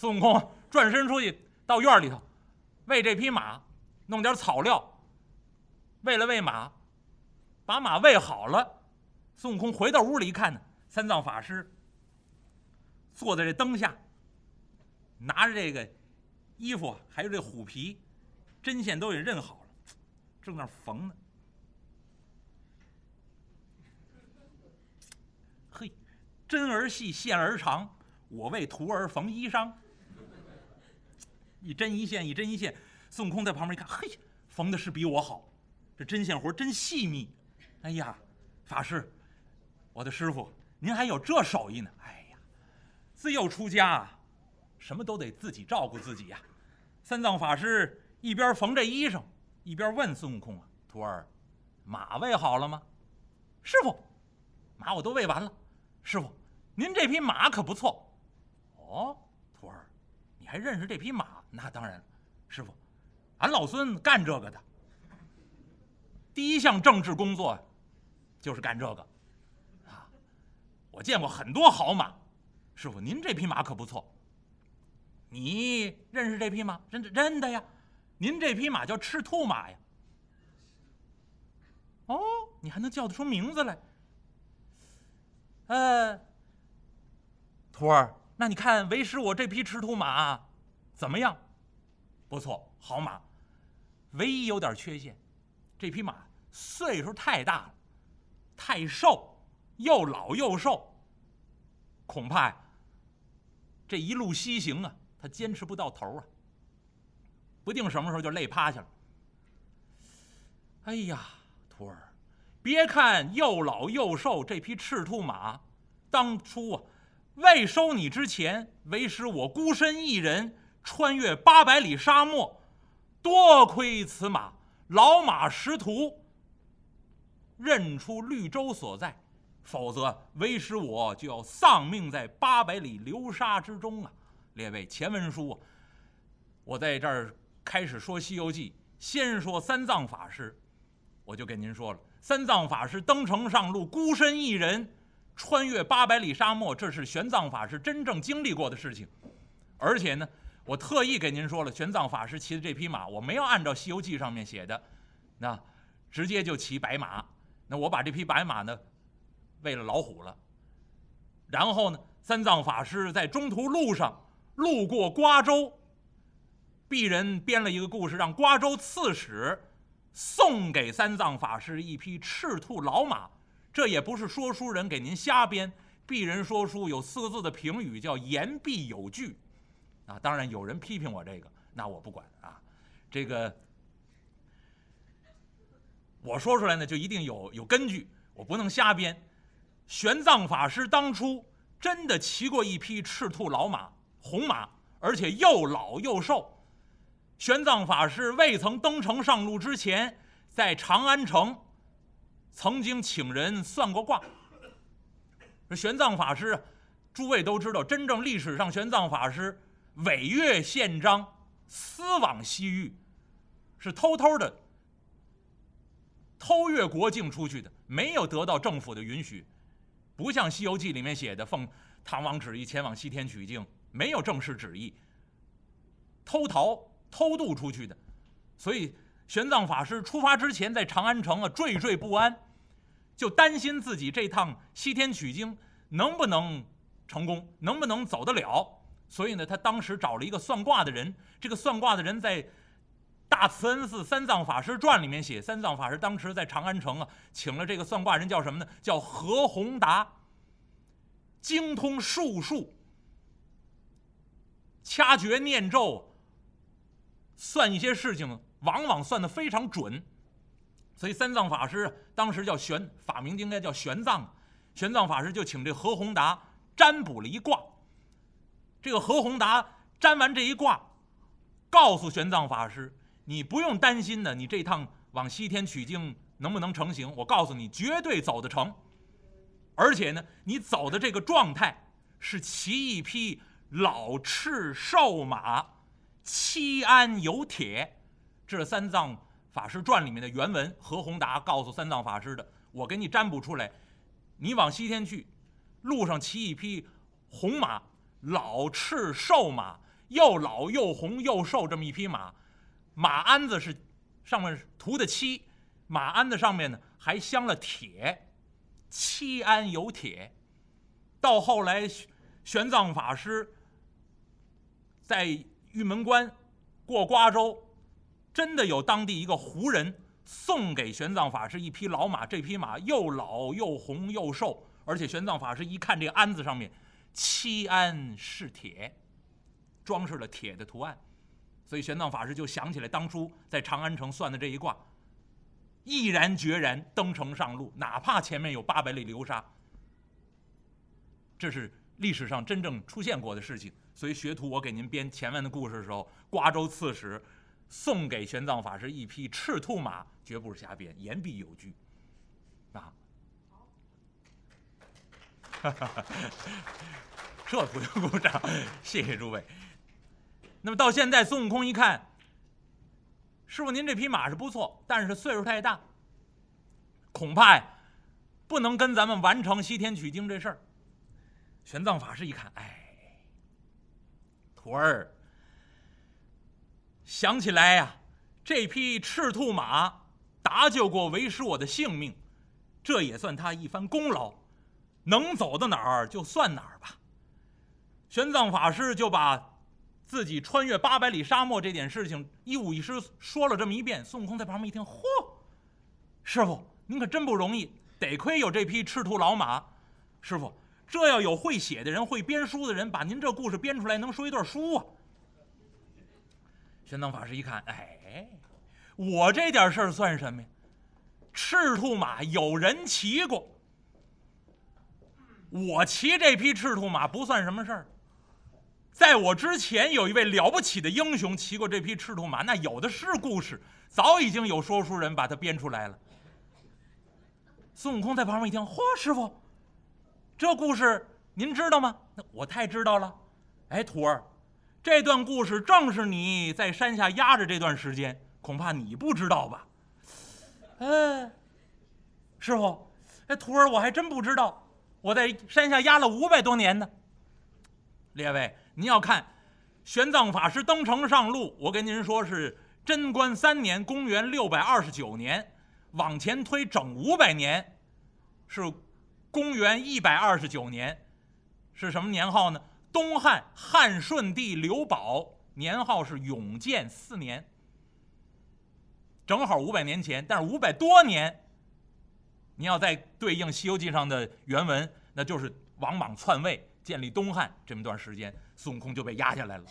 孙悟空转身出去到院里头，喂这匹马，弄点草料，喂了喂马，把马喂好了。孙悟空回到屋里一看呢，三藏法师坐在这灯下，拿着这个衣服还有这虎皮，针线都给认好了，正那缝呢。嘿，针儿细，线儿长，我为徒儿缝衣裳。一针一线，一针一线。孙悟空在旁边一看，嘿，缝的是比我好，这针线活真细密。哎呀，法师，我的师傅，您还有这手艺呢？哎呀，自幼出家，什么都得自己照顾自己呀。三藏法师一边缝这衣裳，一边问孙悟空啊：“徒儿，马喂好了吗？”师傅，马我都喂完了。师傅，您这匹马可不错。哦，徒儿，你还认识这匹马？那当然了，师傅，俺老孙干这个的。第一项政治工作就是干这个，啊，我见过很多好马。师傅，您这匹马可不错。你认识这匹马？认认得呀。您这匹马叫赤兔马呀。哦，你还能叫得出名字来？呃，徒儿，那你看为师我这匹赤兔马怎么样？不错，好马。唯一有点缺陷，这匹马岁数太大了，太瘦，又老又瘦。恐怕这一路西行啊，他坚持不到头啊，不定什么时候就累趴下了。哎呀，徒儿，别看又老又瘦，这匹赤兔马，当初啊，未收你之前，为师我孤身一人穿越八百里沙漠，多亏此马，老马识途，认出绿洲所在，否则为师我就要丧命在八百里流沙之中啊！列位，前文书，我在这儿开始说《西游记》，先说三藏法师，我就跟您说了，三藏法师登城上路，孤身一人穿越八百里沙漠，这是玄奘法师真正经历过的事情。而且呢，我特意给您说了，玄奘法师骑的这匹马，我没有按照《西游记》上面写的，那直接就骑白马。那我把这匹白马呢，喂了老虎了。然后呢，三藏法师在中途路上。路过瓜州，鄙人编了一个故事，让瓜州刺史送给三藏法师一匹赤兔老马。这也不是说书人给您瞎编，鄙人说书有四个字的评语叫言必有据。啊，当然有人批评我这个，那我不管啊。这个我说出来呢，就一定有有根据，我不能瞎编。玄奘法师当初真的骑过一匹赤兔老马。红马，而且又老又瘦。玄奘法师未曾登城上路之前，在长安城曾经请人算过卦。玄奘法师，诸位都知道，真正历史上玄奘法师违越宪章，私往西域，是偷偷的偷越国境出去的，没有得到政府的允许，不像《西游记》里面写的，奉唐王旨意前往西天取经。没有正式旨意，偷逃偷渡出去的，所以玄奘法师出发之前在长安城啊惴惴不安，就担心自己这趟西天取经能不能成功，能不能走得了。所以呢，他当时找了一个算卦的人。这个算卦的人在《大慈恩寺三藏法师传》里面写，三藏法师当时在长安城啊，请了这个算卦人叫什么呢？叫何宏达，精通术数。掐诀念咒，算一些事情，往往算得非常准。所以三藏法师当时叫玄，法名应该叫玄奘。玄奘法师就请这何宏达占卜了一卦。这个何宏达占完这一卦，告诉玄奘法师：“你不用担心呢，你这趟往西天取经能不能成行？我告诉你，绝对走得成。而且呢，你走的这个状态是骑一匹。”老赤瘦马，七鞍有铁，这是三藏法师传里面的原文。何宏达告诉三藏法师的，我给你占卜出来，你往西天去，路上骑一匹红马，老赤瘦马，又老又红又瘦这么一匹马，马鞍子是上面涂的漆，马鞍子上面呢还镶了铁，漆鞍有铁。到后来，玄奘法师在玉门关过瓜州，真的有当地一个胡人送给玄奘法师一匹老马，这匹马又老又红又瘦，而且玄奘法师一看这个鞍子上面漆鞍是铁，装饰了铁的图案，所以玄奘法师就想起来当初在长安城算的这一卦，毅然决然登城上路，哪怕前面有八百里流沙。这是历史上真正出现过的事情，所以学徒我给您编前面的故事的时候，瓜州刺史送给玄奘法师一匹赤兔马，绝不是瞎编，言必有据，啊，这不用鼓掌，谢谢诸位。那么到现在，孙悟空一看，师傅您这匹马是不错，但是岁数太大，恐怕呀，不能跟咱们完成西天取经这事儿。玄奘法师一看，哎，徒儿，想起来呀，这匹赤兔马搭救过为师我的性命，这也算他一番功劳，能走到哪儿就算哪儿吧。玄奘法师就把自己穿越八百里沙漠这点事情一五一十说了这么一遍。孙悟空在旁边一听，嚯，师傅您可真不容易，得亏有这匹赤兔老马，师傅。这要有会写的人、会编书的人，把您这故事编出来，能说一段书啊！玄奘法师一看，哎，我这点事儿算什么呀？赤兔马有人骑过，我骑这匹赤兔马不算什么事儿。在我之前，有一位了不起的英雄骑过这匹赤兔马，那有的是故事，早已经有说书人把它编出来了。孙悟空在旁边一听，嚯，师傅！这故事您知道吗？那我太知道了。哎，徒儿，这段故事正是你在山下压着这段时间，恐怕你不知道吧？嗯，师傅，哎，徒儿我还真不知道，我在山下压了五百多年呢。列位，您要看玄奘法师登城上路，我跟您说是贞观三年，公元六百二十九年，往前推整五百年，是。公元一百二十九年，是什么年号呢？东汉汉顺帝刘保年号是永建四年，正好五百年前。但是五百多年，你要再对应《西游记》上的原文，那就是王莽篡位建立东汉这么段时间，孙悟空就被压下来了。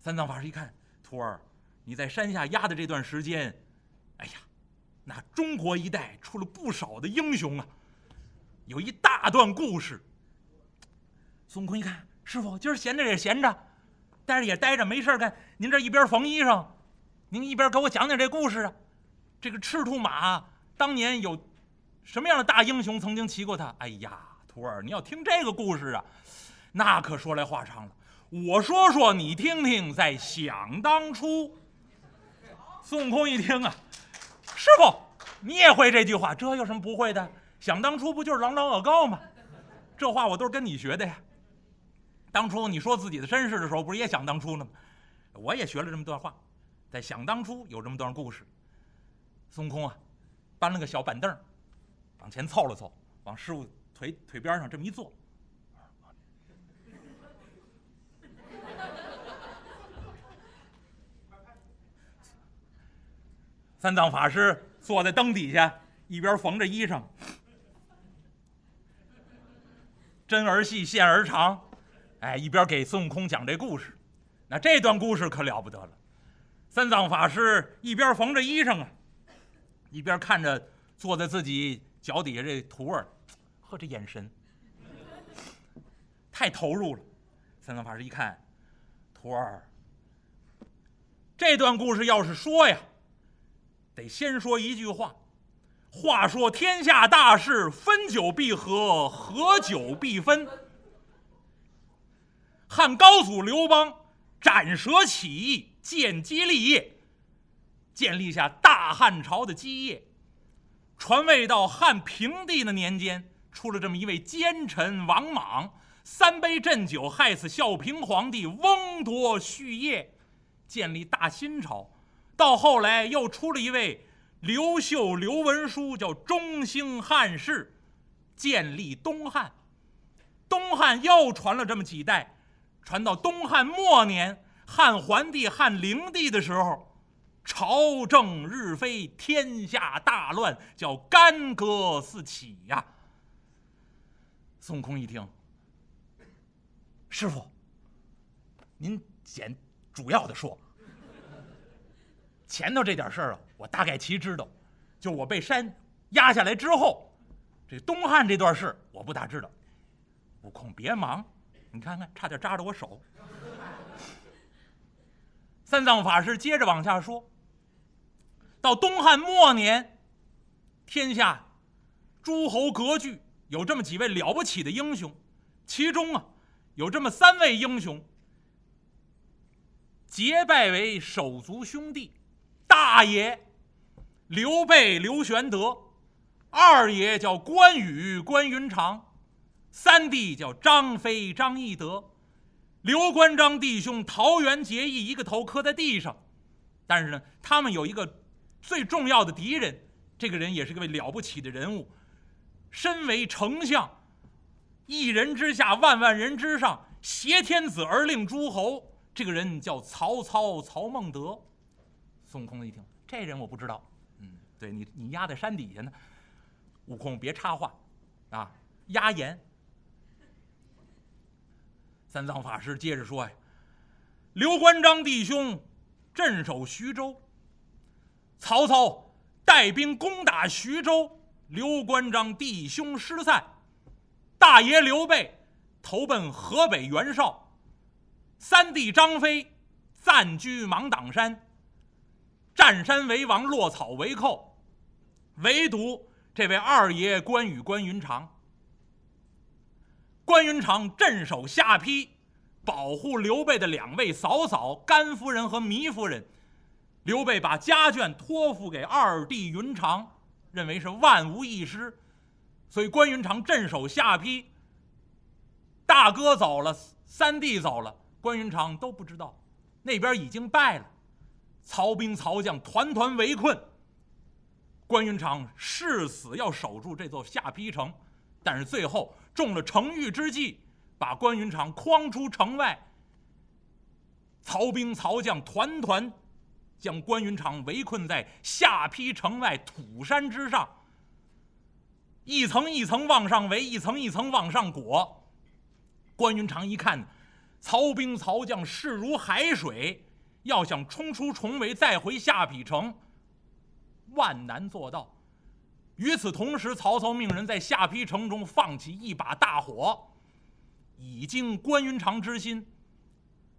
三藏法师一看，徒儿，你在山下压的这段时间，哎呀！那中国一代出了不少的英雄啊，有一大段故事。孙悟空一看，师傅今儿闲着也闲着，待着也待着，没事干。您这一边缝衣裳，您一边给我讲讲这故事啊。这个赤兔马当年有什么样的大英雄曾经骑过它？哎呀，徒儿，你要听这个故事啊，那可说来话长了。我说说你听听，在想当初，孙悟空一听啊。师傅，你也会这句话？这有什么不会的？想当初不就是朗朗恶告吗？这话我都是跟你学的呀。当初你说自己的身世的时候，不是也想当初呢吗？我也学了这么段话，在想当初有这么段故事。孙悟空啊，搬了个小板凳，往前凑了凑，往师傅腿腿边上这么一坐。三藏法师坐在灯底下，一边缝着衣裳，针儿细线儿长，哎，一边给孙悟空讲这故事。那这段故事可了不得了。三藏法师一边缝着衣裳啊，一边看着坐在自己脚底下这徒儿，呵，这眼神太投入了。三藏法师一看，徒儿，这段故事要是说呀。得先说一句话，话说天下大事，分久必合，合久必分。汉高祖刘邦斩蛇起义，建基立业，建立下大汉朝的基业。传位到汉平帝的年间，出了这么一位奸臣王莽，三杯鸩酒害死孝平皇帝，翁夺续业，建立大新朝。到后来又出了一位刘秀刘文书，叫中兴汉室，建立东汉。东汉又传了这么几代，传到东汉末年，汉桓帝、汉灵帝的时候，朝政日非，天下大乱，叫干戈四起呀。孙悟空一听，师傅，您简主要的说。前头这点事儿啊，我大概其知道，就我被山压下来之后，这东汉这段事我不大知道。悟空别忙，你看看，差点扎着我手。三藏法师接着往下说，到东汉末年，天下诸侯割据，有这么几位了不起的英雄，其中啊，有这么三位英雄结拜为手足兄弟。大爷刘备刘玄德，二爷叫关羽关云长，三弟叫张飞张翼德。刘关张弟兄桃园结义，一个头磕在地上。但是呢，他们有一个最重要的敌人，这个人也是个了不起的人物，身为丞相，一人之下，万万人之上，挟天子而令诸侯。这个人叫曹操，曹孟德。孙悟空一听，这人我不知道。嗯，对你，你压在山底下呢。悟空别插话，啊，压言。三藏法师接着说呀：“刘关张弟兄镇守徐州，曹操带兵攻打徐州，刘关张弟兄失散。大爷刘备投奔河北袁绍，三弟张飞暂居芒砀山。”占山为王，落草为寇，唯独这位二爷关羽关云长。关云长镇守下邳，保护刘备的两位嫂嫂甘夫人和糜夫人。刘备把家眷托付给二弟云长，认为是万无一失，所以关云长镇守下邳。大哥走了，三弟走了，关云长都不知道，那边已经败了。曹兵曹将团团围困，关云长誓死要守住这座下邳城，但是最后中了程昱之计，把关云长诓出城外。曹兵曹将团团将关云长围困在下邳城外土山之上，一层一层往上围，一层一层往上裹。关云长一看，曹兵曹将势如海水。要想冲出重围，再回下邳城，万难做到。与此同时，曹操命人在下邳城中放起一把大火，以惊关云长之心。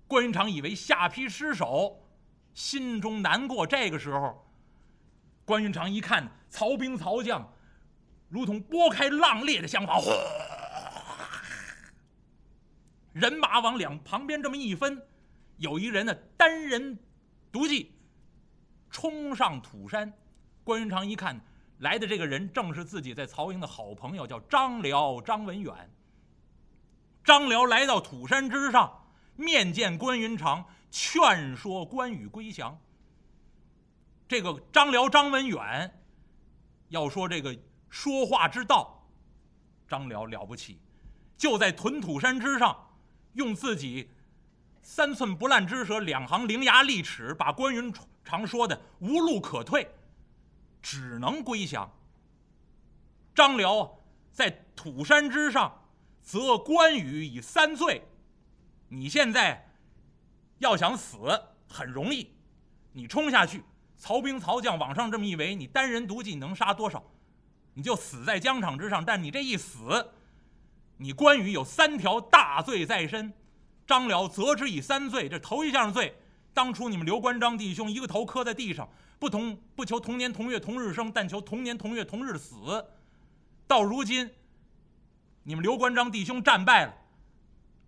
关云长以为下邳失守，心中难过。这个时候，关云长一看曹兵曹将，如同拨开浪裂的香花，人马往两旁边这么一分。有一人呢，单人独骑冲上土山。关云长一看，来的这个人正是自己在曹营的好朋友，叫张辽张文远。张辽来到土山之上，面见关云长，劝说关羽归降。这个张辽张文远要说这个说话之道，张辽了不起，就在屯土山之上，用自己。三寸不烂之舌，两行伶牙俐齿，把关云长说的无路可退，只能归降。张辽在土山之上则关羽以三罪：你现在要想死很容易，你冲下去，曹兵曹将往上这么一围，你单人独骑能杀多少？你就死在疆场之上。但你这一死，你关羽有三条大罪在身。张辽责之以三罪，这头一项罪，当初你们刘关张弟兄一个头磕在地上，不同不求同年同月同日生，但求同年同月同日死。到如今，你们刘关张弟兄战败了，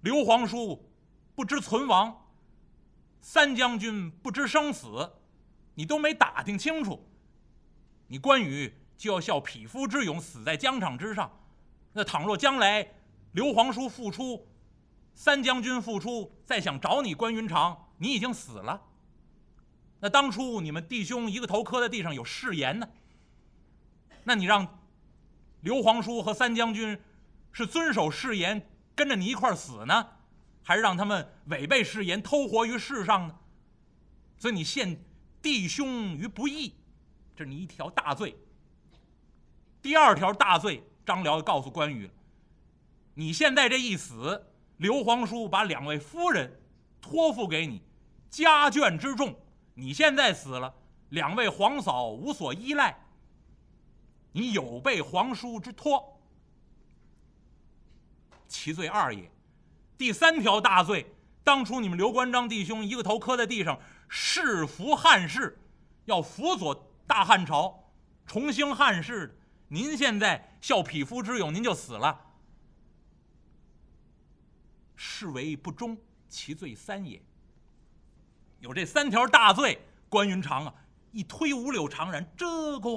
刘皇叔不知存亡，三将军不知生死，你都没打听清楚，你关羽就要效匹夫之勇，死在疆场之上。那倘若将来刘皇叔复出，三将军复出，再想找你关云长，你已经死了。那当初你们弟兄一个头磕在地上有誓言呢，那你让刘皇叔和三将军是遵守誓言跟着你一块儿死呢，还是让他们违背誓言偷活于世上呢？所以你陷弟兄于不义，这是你一条大罪。第二条大罪，张辽告诉关羽你现在这一死，刘皇叔把两位夫人托付给你，家眷之重。你现在死了，两位皇嫂无所依赖。你有被皇叔之托，其罪二也。第三条大罪，当初你们刘关张弟兄一个头磕在地上，誓服汉室，要辅佐大汉朝，重兴汉室。您现在效匹夫之勇，您就死了，是为不忠，其罪三也。有这三条大罪，关云长啊，一推五柳长髯，这个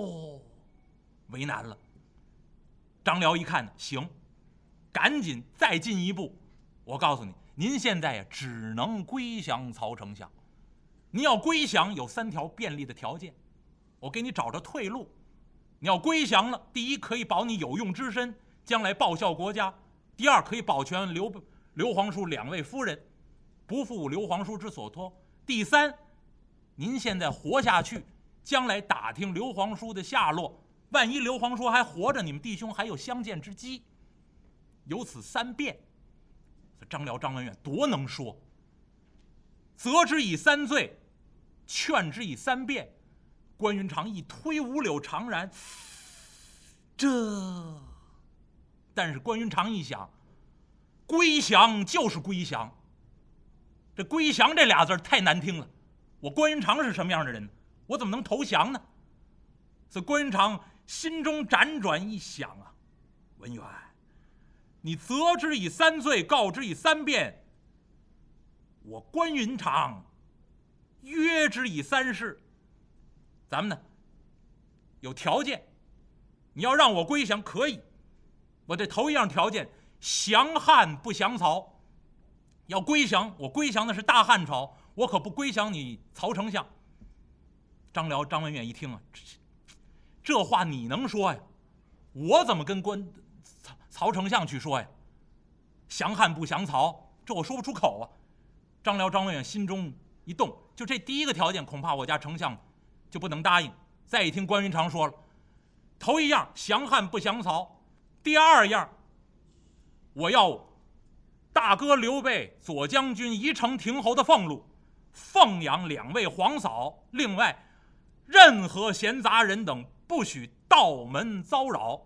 为难了。张辽一看，行，赶紧再进一步。我告诉你，您现在呀，只能归降曹丞相。您要归降，有三条便利的条件，我给你找着退路。你要归降了，第一可以保你有用之身，将来报效国家；第二可以保全刘刘皇叔两位夫人，不负刘皇叔之所托。第三，您现在活下去，将来打听刘皇叔的下落，万一刘皇叔还活着，你们弟兄还有相见之机。有此三变，张辽、张文远多能说。责之以三罪，劝之以三变。关云长一推五柳长髯，这，但是关云长一想，归降就是归降。这“归降”这俩字太难听了，我关云长是什么样的人？我怎么能投降呢？所以关云长心中辗转一想啊，文远，你责之以三罪，告之以三变，我关云长约之以三事。咱们呢有条件，你要让我归降可以，我这头一样条件，降汉不降曹。要归降，我归降的是大汉朝，我可不归降你曹丞相。张辽、张文远一听啊，这话你能说呀？我怎么跟关曹丞相去说呀？降汉不降曹，这我说不出口啊。张辽、张文远心中一动，就这第一个条件，恐怕我家丞相就不能答应。再一听关云长说了，头一样降汉不降曹，第二样我要。大哥刘备、左将军宜城亭侯的俸禄，奉养两位皇嫂。另外，任何闲杂人等不许道门骚扰，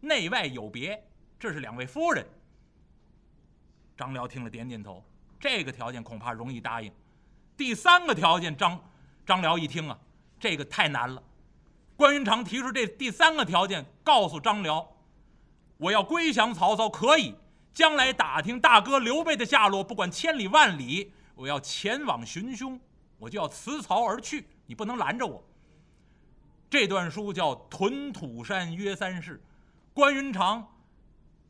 内外有别。这是两位夫人。张辽听了，点点头。这个条件恐怕容易答应。第三个条件，张张辽一听啊，这个太难了。关云长提出这第三个条件，告诉张辽：“我要归降曹操，可以。”将来打听大哥刘备的下落，不管千里万里，我要前往寻凶，我就要辞曹而去，你不能拦着我。这段书叫《屯土山约三事》，关云长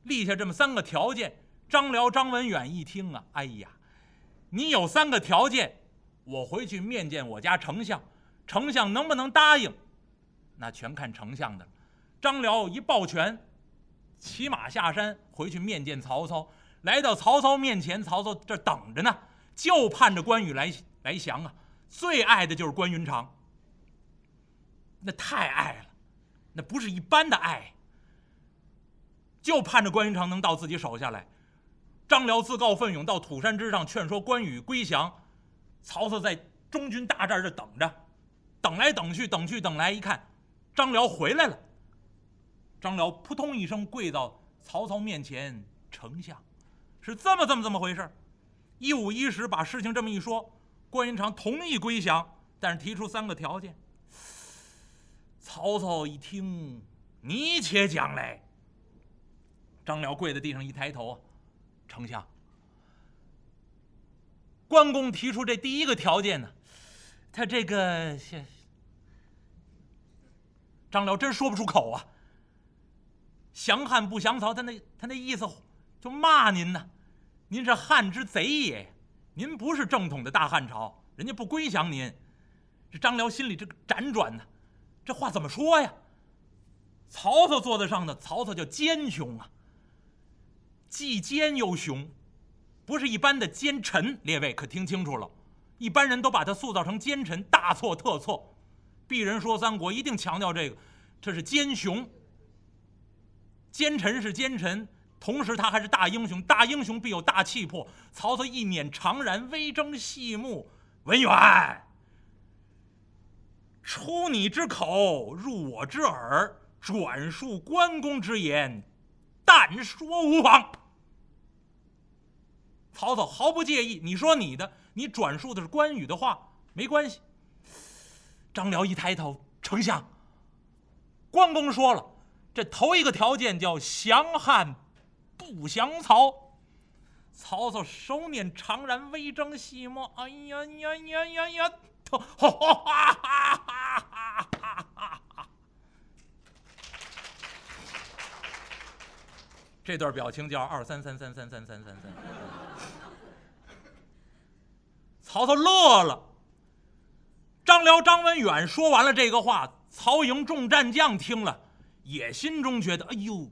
立下这么三个条件。张辽、张文远一听啊，哎呀，你有三个条件，我回去面见我家丞相，丞相能不能答应，那全看丞相的。张辽一抱拳。骑马下山，回去面见曹操。来到曹操面前，曹操这等着呢，就盼着关羽来来降啊。最爱的就是关云长，那太爱了，那不是一般的爱。就盼着关云长能到自己手下来。张辽自告奋勇到土山之上劝说关羽归降。曹操在中军大寨这等着，等来等去，等去等来，一看张辽回来了。张辽扑通一声跪到曹操面前：“丞相，是这么这么这么回事一五一十把事情这么一说，关云长同意归降，但是提出三个条件。曹操一听，你且讲来。张辽跪在地上一抬头：“丞相，关公提出这第一个条件呢，他这个……”张辽真说不出口啊。降汉不降曹，他那他那意思就骂您呢。您是汉之贼也，您不是正统的大汉朝，人家不归降您。这张辽心里这个辗转呢，这话怎么说呀？曹操坐在上的，曹操叫奸雄啊，既奸又雄，不是一般的奸臣。列位可听清楚了，一般人都把他塑造成奸臣，大错特错。鄙人说三国一定强调这个，这是奸雄。奸臣是奸臣，同时他还是大英雄，大英雄必有大气魄。曹操一捻长髯，微睁细目，文远，出你之口，入我之耳。转述关公之言，但说无妨。曹操毫不介意，你说你的，你转述的是关羽的话，没关系。张辽一抬头，丞相，关公说了，这头一个条件叫降汉，不降曹。曹操手捻长髯，微睁细目，哎呀呀呀呀呀！哈哈哈哈哈哈！这段表情叫二三三三三三三三三。曹操乐了。张辽、张文远说完了这个话，曹营众战将听了，也心中觉得：哎呦，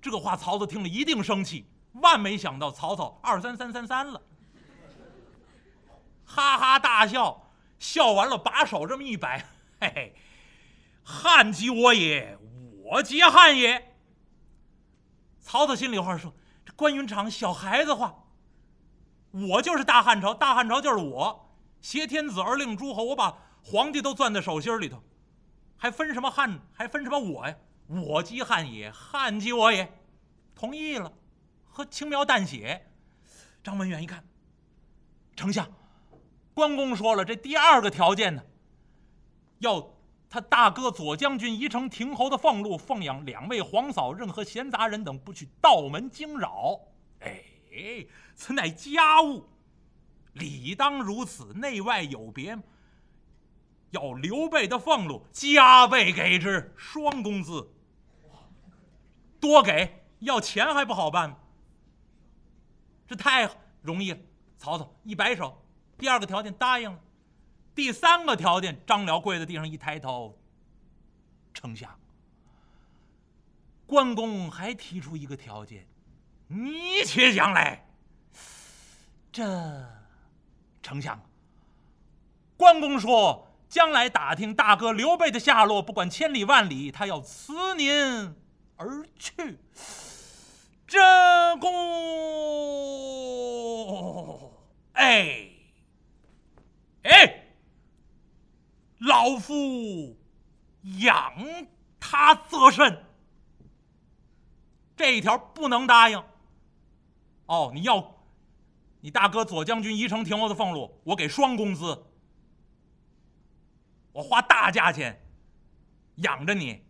这个话曹操听了一定生气。万没想到，曹操二三三三三了，哈哈大笑，笑完了，把手这么一摆，嘿嘿，汉即我也，我即汉也。曹操心里话说：“这关云长小孩子话，我就是大汉朝，大汉朝就是我，挟天子而令诸侯，我把皇帝都攥在手心里头，还分什么汉，还分什么我呀？我即汉也，汉即我也，同意了，和轻描淡写。”张文远一看，丞相，关公说了，这第二个条件呢，要。他大哥左将军宜城亭侯的俸禄，奉养两位皇嫂，任何闲杂人等不许道门惊扰。哎，此乃家务，理当如此，内外有别。要刘备的俸禄加倍给之，双工资，多给。要钱还不好办这太容易了。曹操一摆手，第二个条件答应了。第三个条件，张辽跪在地上一抬头，丞相，关公还提出一个条件，你且讲来。这，丞相，关公说，将来打听大哥刘备的下落，不管千里万里，他要辞您而去。这公，哎，哎。老夫养他则甚。这一条不能答应。哦，你要你大哥左将军宜城亭侯的俸禄，我给双工资。我花大价钱养着你，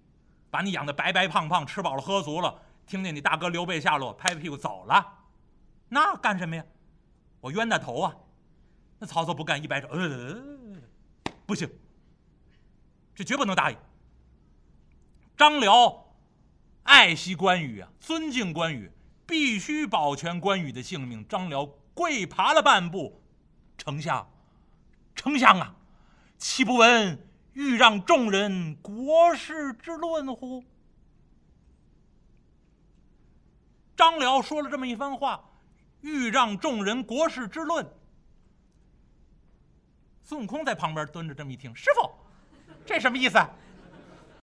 把你养的白白胖胖，吃饱了喝足了。听见你大哥刘备下落，拍拍屁股走了，那干什么呀？我冤大头啊！那曹操不干，一摆手，呃，不行。这绝不能答应。张辽爱惜关羽啊，尊敬关羽，必须保全关羽的性命。张辽跪爬了半步，丞相，丞相啊，岂不闻欲让众人国事之论乎？张辽说了这么一番话，欲让众人国事之论。孙悟空在旁边蹲着，这么一听，师傅。这什么意思？